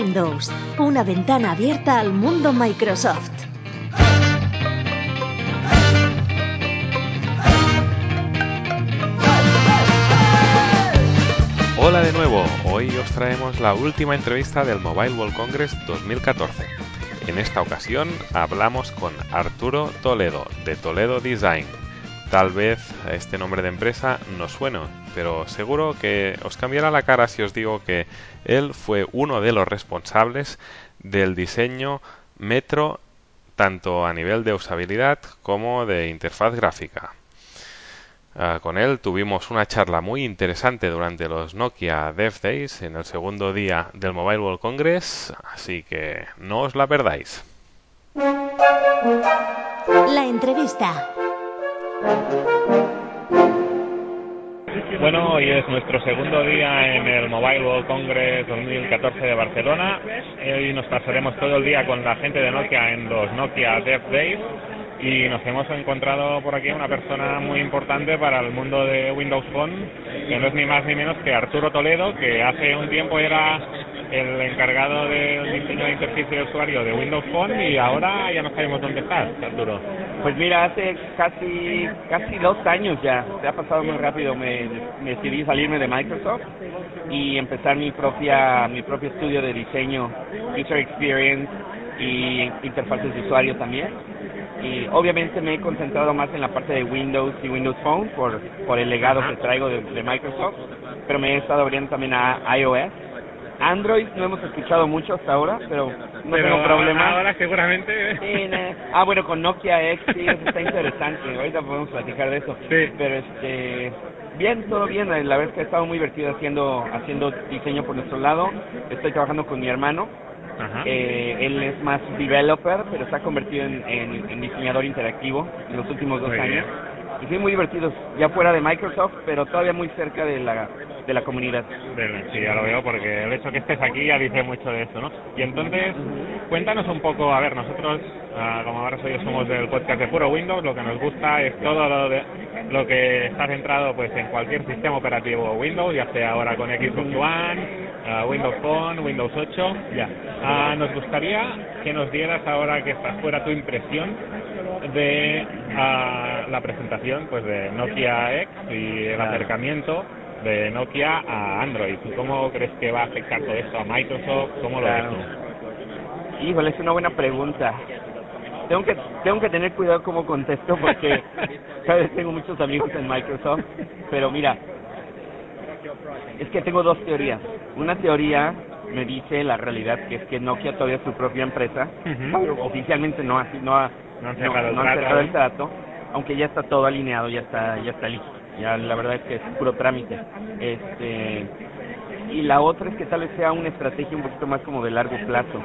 Windows, una ventana abierta al mundo Microsoft. Hola de nuevo, hoy os traemos la última entrevista del Mobile World Congress 2014. En esta ocasión hablamos con Arturo Toledo de Toledo Design. Tal vez este nombre de empresa no suene, pero seguro que os cambiará la cara si os digo que él fue uno de los responsables del diseño Metro tanto a nivel de usabilidad como de interfaz gráfica. Uh, con él tuvimos una charla muy interesante durante los Nokia Dev Days en el segundo día del Mobile World Congress, así que no os la perdáis. La entrevista. Bueno, hoy es nuestro segundo día en el Mobile World Congress 2014 de Barcelona. Hoy nos pasaremos todo el día con la gente de Nokia en los Nokia Dev Days y nos hemos encontrado por aquí una persona muy importante para el mundo de Windows Phone, que no es ni más ni menos que Arturo Toledo, que hace un tiempo era el encargado del diseño de interfaz de usuario de Windows Phone y ahora ya no sabemos dónde estás, Arturo. Pues mira, hace casi casi dos años ya, se ha pasado muy rápido, me, me decidí salirme de Microsoft y empezar mi propia mi propio estudio de diseño, user experience y interfaces de usuario también y obviamente me he concentrado más en la parte de Windows y Windows Phone por, por el legado que traigo de, Microsoft, pero me he estado abriendo también a iOS. Android no hemos escuchado mucho hasta ahora, pero no tengo problema. Ahora seguramente. ah, bueno, con Nokia X sí, eso está interesante. Ahorita podemos platicar de eso. Sí. Pero este, bien, todo bien. La verdad es que he estado muy divertido haciendo haciendo diseño por nuestro lado. Estoy trabajando con mi hermano eh, él es más developer, pero se ha convertido en, en, diseñador interactivo en los últimos dos años. Y sí, muy divertidos, ya fuera de Microsoft, pero todavía muy cerca de la, de la comunidad. Sí, ya lo veo, porque el hecho que estés aquí ya dice mucho de eso, ¿no? Y entonces, cuéntanos un poco, a ver, nosotros, uh, como ahora soy, somos del podcast de Puro Windows, lo que nos gusta es todo lo, de, lo que está centrado pues en cualquier sistema operativo Windows, ya sea ahora con Xbox One, Windows Phone, Windows 8, ya. Ah, nos gustaría que nos dieras ahora que estás fuera tu impresión de ah, la presentación pues de Nokia X y el acercamiento de Nokia a Android. ¿Cómo crees que va a afectar todo esto a Microsoft? ¿Cómo lo ves Híjole, es una buena pregunta. Tengo que tengo que tener cuidado cómo contesto porque sabes tengo muchos amigos en Microsoft, pero mira, es que tengo dos teorías. Una teoría me dice la realidad que es que Nokia todavía es su propia empresa. Oficialmente no, así no ha, no, cerrado el trato, aunque ya está todo alineado, ya está ya está listo. Ya la verdad es que es puro trámite. Este y la otra es que tal vez sea una estrategia un poquito más como de largo plazo.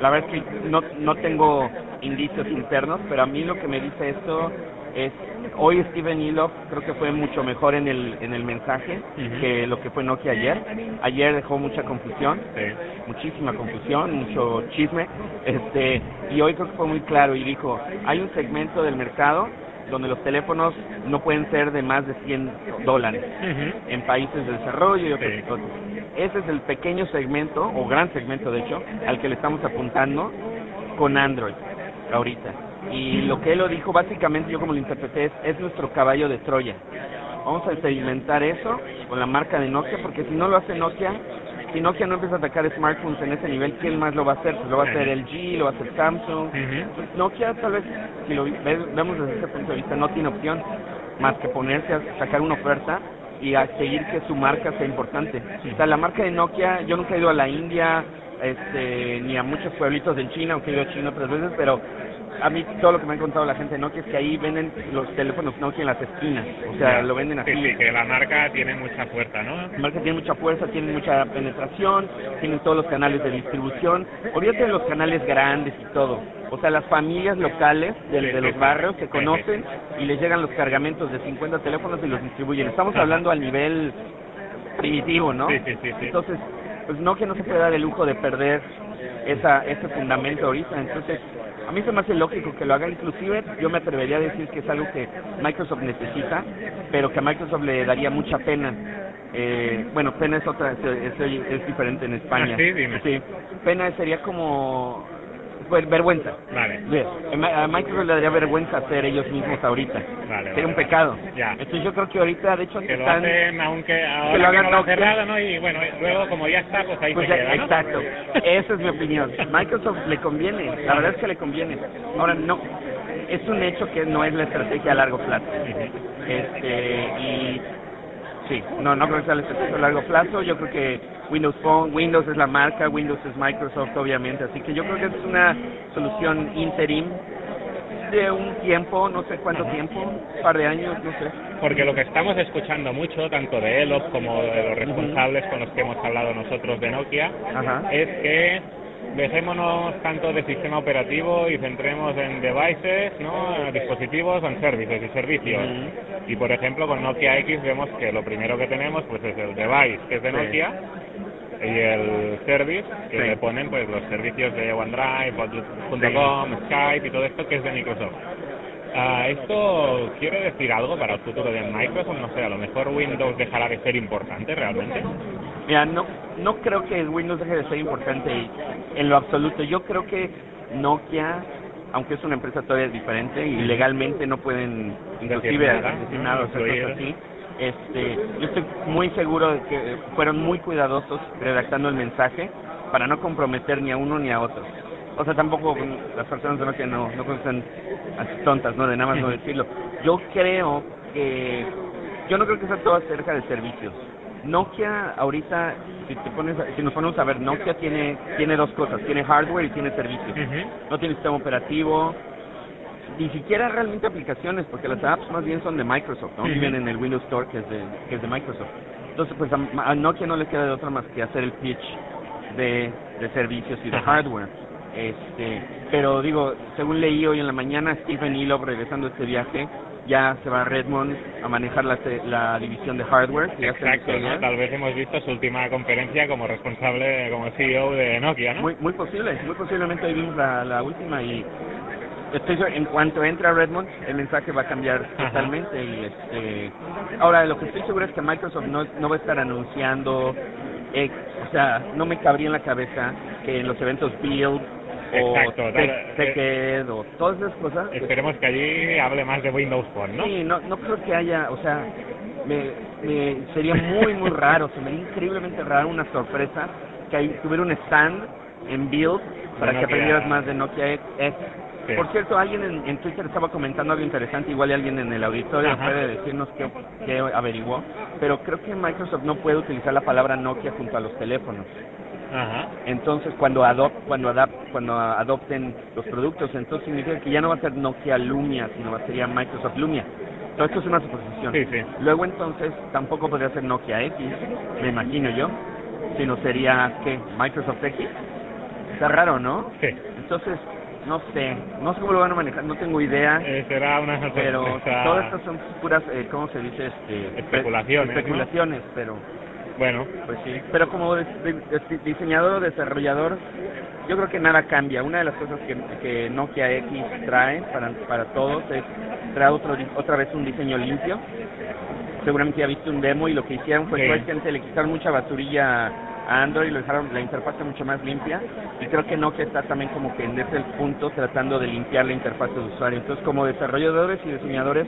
La verdad es que no no tengo indicios internos, pero a mí lo que me dice esto es hoy Steven Iloff creo que fue mucho mejor en el en el mensaje que lo que fue Nokia ayer. Ayer dejó mucha confusión, muchísima confusión, mucho chisme, este y hoy creo que fue muy claro y dijo, hay un segmento del mercado donde los teléfonos no pueden ser de más de 100 dólares en países de desarrollo y otros cosas. Ese es el pequeño segmento, o gran segmento de hecho, al que le estamos apuntando con Android ahorita y lo que él lo dijo básicamente yo como lo interpreté es, es nuestro caballo de Troya. Vamos a experimentar eso con la marca de Nokia porque si no lo hace Nokia, si Nokia no empieza a atacar smartphones en ese nivel, ¿quién más lo va a hacer? Pues lo va a hacer LG, lo va a hacer Samsung. Nokia tal vez, si lo vemos desde ese punto de vista, no tiene opción más que ponerse a sacar una oferta y a seguir que su marca sea importante. O sea, la marca de Nokia, yo nunca he ido a la India, este, ni a muchos pueblitos en China, aunque he ido a China otras veces, pero a mí todo lo que me ha contado la gente de Nokia es que ahí venden los teléfonos Nokia en las esquinas, o sea, lo venden así. Sí, sí, que la marca tiene mucha fuerza, ¿no? La marca tiene mucha fuerza, tiene mucha penetración, tienen todos los canales de distribución, olvídate de los canales grandes y todo. O sea, las familias locales de, de los barrios se conocen y les llegan los cargamentos de 50 teléfonos y los distribuyen. Estamos hablando al nivel primitivo, ¿no? Sí, sí, sí, sí. Entonces, pues Nokia no se puede dar el lujo de perder esa ese fundamento ahorita. Entonces, a mí se me hace lógico que lo haga. Inclusive, yo me atrevería a decir que es algo que Microsoft necesita, pero que a Microsoft le daría mucha pena. Eh, bueno, pena es otra, es, es- es diferente en España. Ah, sí, dime. Sí, pena sería como pues, vergüenza. Vale. Bien, A Microsoft le daría vergüenza hacer ellos mismos ahorita. Vale, Sería un pecado. Ya. Entonces yo creo que ahorita, de hecho, Que lo están... hacen aunque que lo ahora que, hagan no lo han Nokia. cerrado, ¿no? Y bueno, luego como ya está, pues ahí Pues se ya- queda, ¿no? Exacto, esa es mi opinión. Microsoft le conviene, la verdad es que le conviene. Ahora no, es un hecho que no es la estrategia a largo plazo. Este y sí, no, no creo que sea la estrategia a largo plazo. Yo creo que Windows Phone, Windows es la marca, Windows es Microsoft, obviamente. Así que yo creo que es una solución interim de un tiempo, no sé cuánto tiempo, un par de años, no sé. Porque lo que estamos escuchando mucho, tanto de Elop como de los responsables con los que hemos hablado nosotros de Nokia, Ajá. es que dejémonos tanto de sistema operativo y centremos en devices, ¿no? dispositivos, en servicios y servicios. Y por ejemplo con Nokia X vemos que lo primero que tenemos pues es el device que es de Sí. Nokia y el service que Sí. le ponen pues los servicios de OneDrive, Outlook.com, Skype y todo esto que es de Microsoft. Ah, ¿Esto quiere decir algo para el futuro de Microsoft? No sé, a lo mejor Windows dejará de ser importante realmente. Mira, no, no creo que Windows deje de ser importante en lo absoluto. Yo creo que Nokia, aunque es una empresa todavía diferente y legalmente no pueden inclusive nada o cosas así, este, yo estoy muy seguro de que fueron muy cuidadosos redactando el mensaje para no comprometer ni a uno ni a otro. O sea, tampoco las personas de Nokia no, no son así tontas, ¿no? De nada más no decirlo. Yo creo que, yo no creo que sea todo acerca de servicios. Nokia ahorita, si te pones, a- si nos ponemos a ver, Nokia tiene tiene dos cosas, tiene hardware y tiene servicios. No tiene sistema operativo, ni siquiera realmente aplicaciones, porque las apps más bien son de Microsoft, ¿no? Ujú. Viven en el Windows Store que es de que es de Microsoft. Entonces, pues a, a Nokia no le queda de otra más que hacer el pitch de, de servicios y de hardware. Este, pero digo, según leí hoy en la mañana, Stephen Elop regresando de este viaje ya se va a Redmond a manejar la, la división de hardware. que Exacto. Tal vez hemos visto su última conferencia como responsable, como CEO de Nokia, ¿no? Muy, muy posible, muy posiblemente hoy vimos la, la última y estoy en cuanto entre a Redmond el mensaje va a cambiar Ajá. totalmente y este ahora lo que estoy seguro es que Microsoft no, no va a estar anunciando X, o sea no me cabría en la cabeza que en los eventos Build Exacto, Tech- tal- eh, TechEd o todas esas cosas Esperemos que allí hable más de Windows Phone, ¿no? Sí, no, no creo que haya, o sea, me, me sería muy, muy raro, se me haría increíblemente raro una sorpresa que tuviera un stand en Build para que aprendieras más de Nokia X. Sí. Por cierto, alguien en, en Twitter estaba comentando algo interesante, igual alguien en el auditorio Ajá. puede decirnos qué, qué averiguó, pero creo que Microsoft no puede utilizar la palabra Nokia junto a los teléfonos. Ajá. Entonces, cuando adop, cuando adap, cuando adopten los productos, entonces significa que ya no va a ser Nokia Lumia, sino va a ser Microsoft Lumia. Todo esto es una suposición. Sí, sí. Luego entonces tampoco podría ser Nokia X, me imagino yo, sino sería ¿qué? Microsoft X. Está raro, ¿no? Sí. Entonces, no sé, no sé cómo lo van a manejar, no tengo idea. Eh, será una pero sorpresa. todas estas son puras, eh, ¿cómo se dice? Este, Especulaciones, ¿no? Especulaciones, pero Bueno, pues sí, pero como de- de- de- diseñador o desarrollador, yo creo que nada cambia. Una de las cosas que, que Nokia X trae para, para todos es traer otro, otra vez un diseño limpio. Seguramente ya viste un demo y lo que hicieron fue Sí. que gente le quitaron mucha basurilla a Android y lo dejaron la interfaz mucho más limpia. Y creo que Nokia está también como que en ese punto tratando de limpiar la interfaz de usuario. Entonces, como desarrolladores y diseñadores,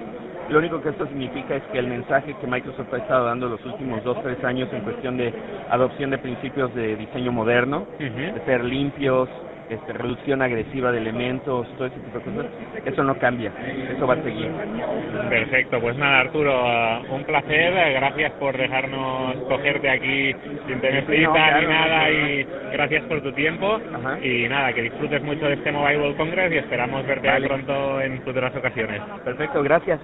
lo único que esto significa es que el mensaje que Microsoft ha estado dando los últimos dos, tres años en cuestión de adopción de principios de diseño moderno, de ser limpios, este, reducción agresiva de elementos, todo ese tipo de cosas, eso no cambia, eso va a seguir. Perfecto, pues nada Arturo, uh, un placer, gracias por dejarnos cogerte aquí sin tener prisa no, claro, ni nada no, no. y gracias por tu tiempo Ajá. y nada, que disfrutes mucho de este Mobile World Congress y esperamos verte Vale. pronto en futuras ocasiones. Perfecto, gracias.